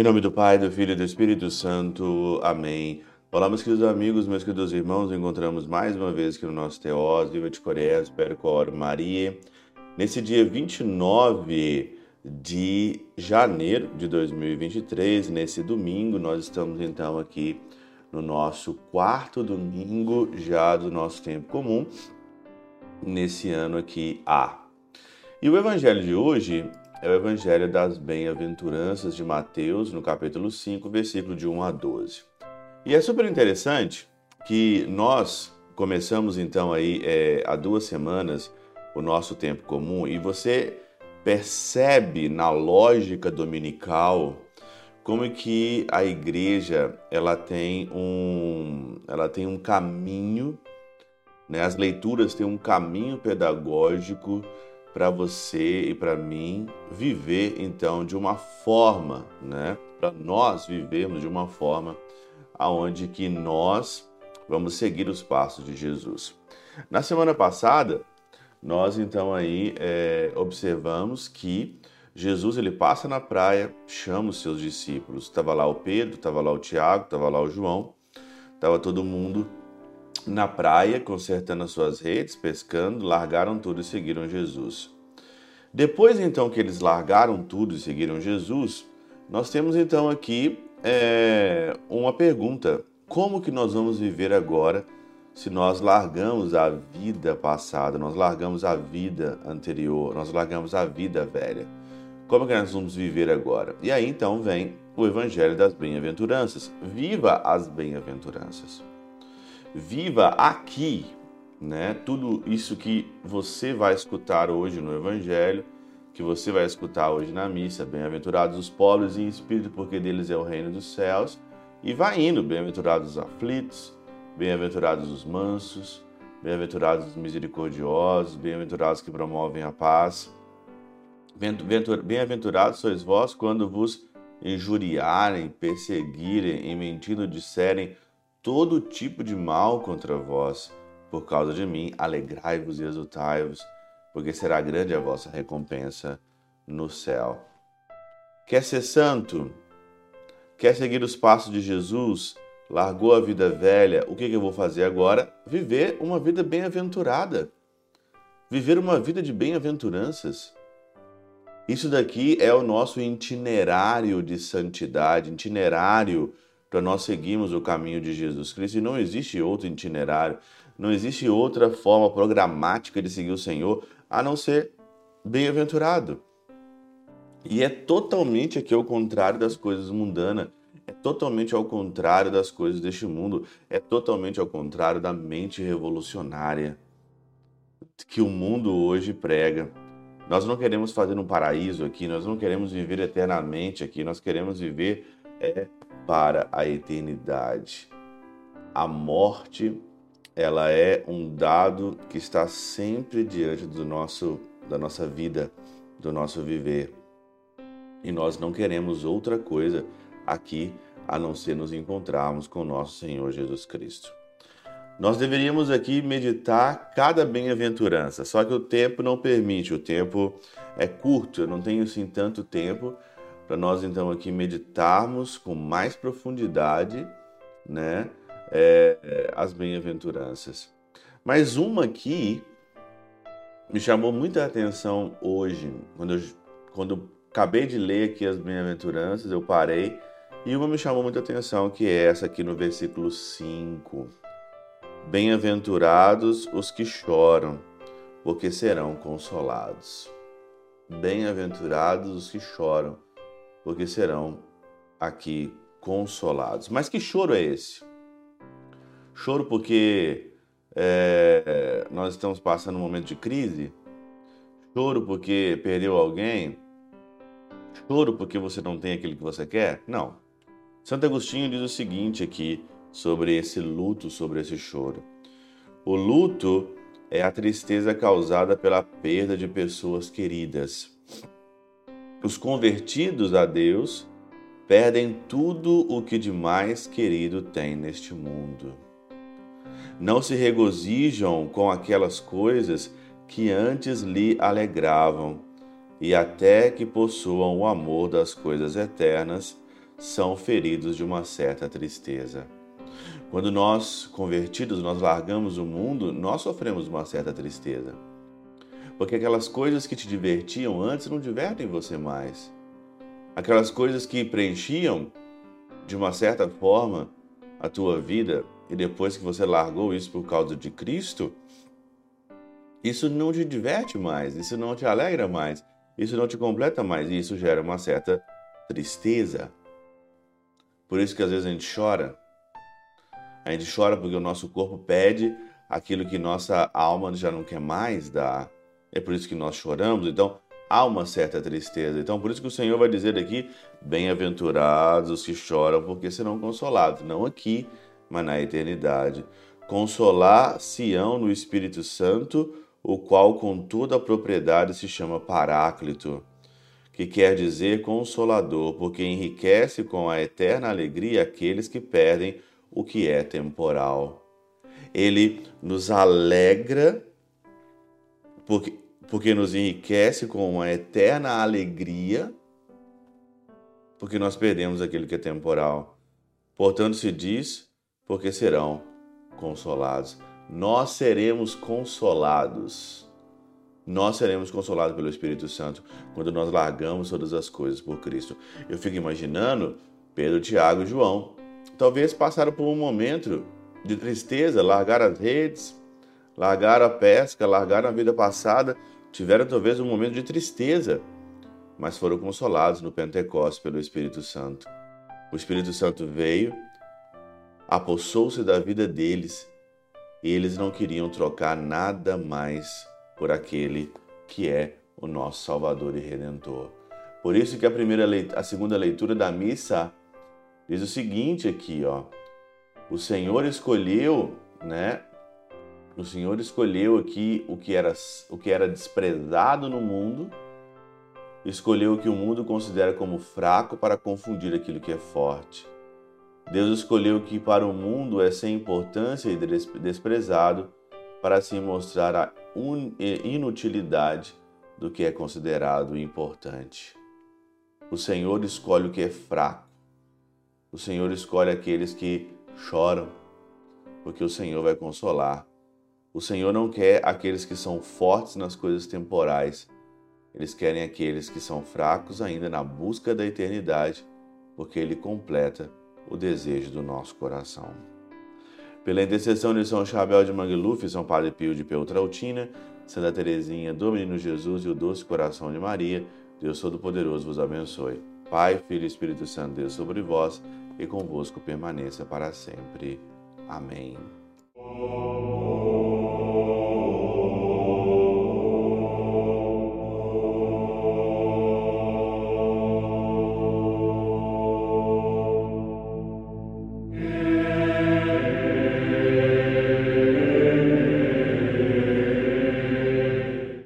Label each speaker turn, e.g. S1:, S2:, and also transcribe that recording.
S1: Em nome do Pai, do Filho e do Espírito Santo. Amém. Olá, meus queridos amigos, meus queridos irmãos. Encontramos mais uma vez aqui no nosso Teós, Viva de Coreia, Percor Maria. Nesse dia 29 de janeiro de 2023, nesse domingo, nós estamos então aqui no nosso quarto domingo já do nosso tempo comum, nesse ano aqui A. E o evangelho de hoje é o Evangelho das Bem-aventuranças de Mateus, no capítulo 5, versículo de 1 a 12. E é super interessante que nós começamos então aí é, há duas semanas o nosso tempo comum e você percebe na lógica dominical como que a igreja ela tem um ela tem um caminho né? as leituras têm um caminho pedagógico para você e para mim viver então de uma forma, né? Para nós vivermos de uma forma aonde que nós vamos seguir os passos de Jesus. Na semana passada nós então aí é, observamos que Jesus ele passa na praia, chama os seus discípulos. Estava lá o Pedro, estava lá o Tiago, estava lá o João, estava todo mundo na praia, consertando as suas redes, pescando, largaram tudo e seguiram Jesus. Depois então que eles largaram tudo e seguiram Jesus, nós temos então aqui é, uma pergunta: como que nós vamos viver agora se nós largamos a vida passada, nós largamos a vida anterior, nós largamos a vida velha? Como que nós vamos viver agora? E aí então vem o Evangelho das Bem-aventuranças. Viva as bem-aventuranças! Viva aqui, né? Tudo isso que você vai escutar hoje no Evangelho, que você vai escutar hoje na missa, bem-aventurados os pobres em espírito, porque deles é o reino dos céus, e vai indo, bem-aventurados os aflitos, bem-aventurados os mansos, bem-aventurados os misericordiosos, bem-aventurados que promovem a paz. Bem-aventurados sois vós quando vos injuriarem, perseguirem e mentindo disserem todo tipo de mal contra vós. Por causa de mim, alegrai-vos e exultai-vos, porque será grande a vossa recompensa no céu. Quer ser santo? Quer seguir os passos de Jesus? Largou a vida velha? O que eu vou fazer agora? Viver uma vida bem-aventurada. Viver uma vida de bem-aventuranças. Isso daqui é o nosso itinerário de santidade, itinerário para nós seguirmos o caminho de Jesus Cristo e não existe outro itinerário, não existe outra forma programática de seguir o Senhor a não ser bem-aventurado. E é totalmente aqui ao contrário das coisas mundanas, é totalmente ao contrário das coisas deste mundo, é totalmente ao contrário da mente revolucionária que o mundo hoje prega. Nós não queremos fazer um paraíso aqui, nós não queremos viver eternamente aqui, nós queremos viver é, para a eternidade. A morte, ela é um dado que está sempre diante do nosso da nossa vida, do nosso viver. E nós não queremos outra coisa aqui a não ser nos encontrarmos com nosso Senhor Jesus Cristo. Nós deveríamos aqui meditar cada bem-aventurança, só que o tempo não permite, o tempo é curto, eu não tenho assim tanto tempo para nós então aqui meditarmos com mais profundidade, né, é, as bem-aventuranças. Mas uma aqui me chamou muita atenção hoje, quando eu, quando acabei de ler aqui as bem-aventuranças, eu parei e uma me chamou muita atenção, que é essa aqui no versículo 5. Bem-aventurados os que choram, porque serão consolados. Bem-aventurados os que choram, porque serão aqui consolados. Mas que choro é esse? Choro porque é, nós estamos passando um momento de crise? Choro porque perdeu alguém? Choro porque você não tem aquilo que você quer? Não. Santo Agostinho diz o seguinte aqui sobre esse luto, sobre esse choro. O luto é a tristeza causada pela perda de pessoas queridas. Os convertidos a Deus perdem tudo o que de mais querido tem neste mundo. Não se regozijam com aquelas coisas que antes lhe alegravam, e até que possuam o amor das coisas eternas, são feridos de uma certa tristeza. Quando nós, convertidos, nós largamos o mundo, nós sofremos uma certa tristeza. Porque aquelas coisas que te divertiam antes não divertem você mais. Aquelas coisas que preenchiam, de uma certa forma, a tua vida, e depois que você largou isso por causa de Cristo, isso não te diverte mais, isso não te alegra mais, isso não te completa mais, e isso gera uma certa tristeza. Por isso que às vezes a gente chora, a gente chora porque o nosso corpo pede aquilo que nossa alma já não quer mais dar. É por isso que nós choramos. Então, há uma certa tristeza. Então, por isso que o Senhor vai dizer aqui: bem-aventurados os que choram, porque serão consolados. Não aqui, mas na eternidade. Consolar Sião no Espírito Santo, o qual com toda a propriedade se chama Paráclito, que quer dizer consolador, porque enriquece com a eterna alegria aqueles que perdem o que é temporal. Ele nos alegra porque, porque nos enriquece com uma eterna alegria, porque nós perdemos aquilo que é temporal. Portanto, se diz, porque serão consolados. Nós seremos consolados. Nós seremos consolados pelo Espírito Santo quando nós largamos todas as coisas por Cristo. Eu fico imaginando Pedro, Tiago e João talvez passaram por um momento de tristeza, largaram as redes, largaram a pesca, largaram a vida passada, tiveram talvez um momento de tristeza, mas foram consolados no Pentecostes pelo Espírito Santo. O Espírito Santo veio, apossou-se da vida deles e eles não queriam trocar nada mais por aquele que é o nosso Salvador e Redentor. Por isso que a primeira a segunda leitura da missa diz o seguinte aqui, ó. O Senhor escolheu, né? O Senhor escolheu aqui o que era o que era desprezado no mundo, escolheu o que o mundo considera como fraco para confundir aquilo que é forte. Deus escolheu o que para o mundo é sem importância e desprezado para assim mostrar a inutilidade do que é considerado importante. O Senhor escolhe o que é fraco o Senhor escolhe aqueles que choram, porque o Senhor vai consolar. O Senhor não quer aqueles que são fortes nas coisas temporais. Eles querem aqueles que são fracos ainda na busca da eternidade, porque Ele completa o desejo do nosso coração. Pela intercessão de São Chabel de Mangluf, São Padre Pio de Peltrautina, Santa Teresinha, do Menino Jesus e o Doce Coração de Maria, Deus Todo-Poderoso vos abençoe. Pai, Filho e Espírito Santo, Deus sobre vós e convosco permaneça para sempre. Amém.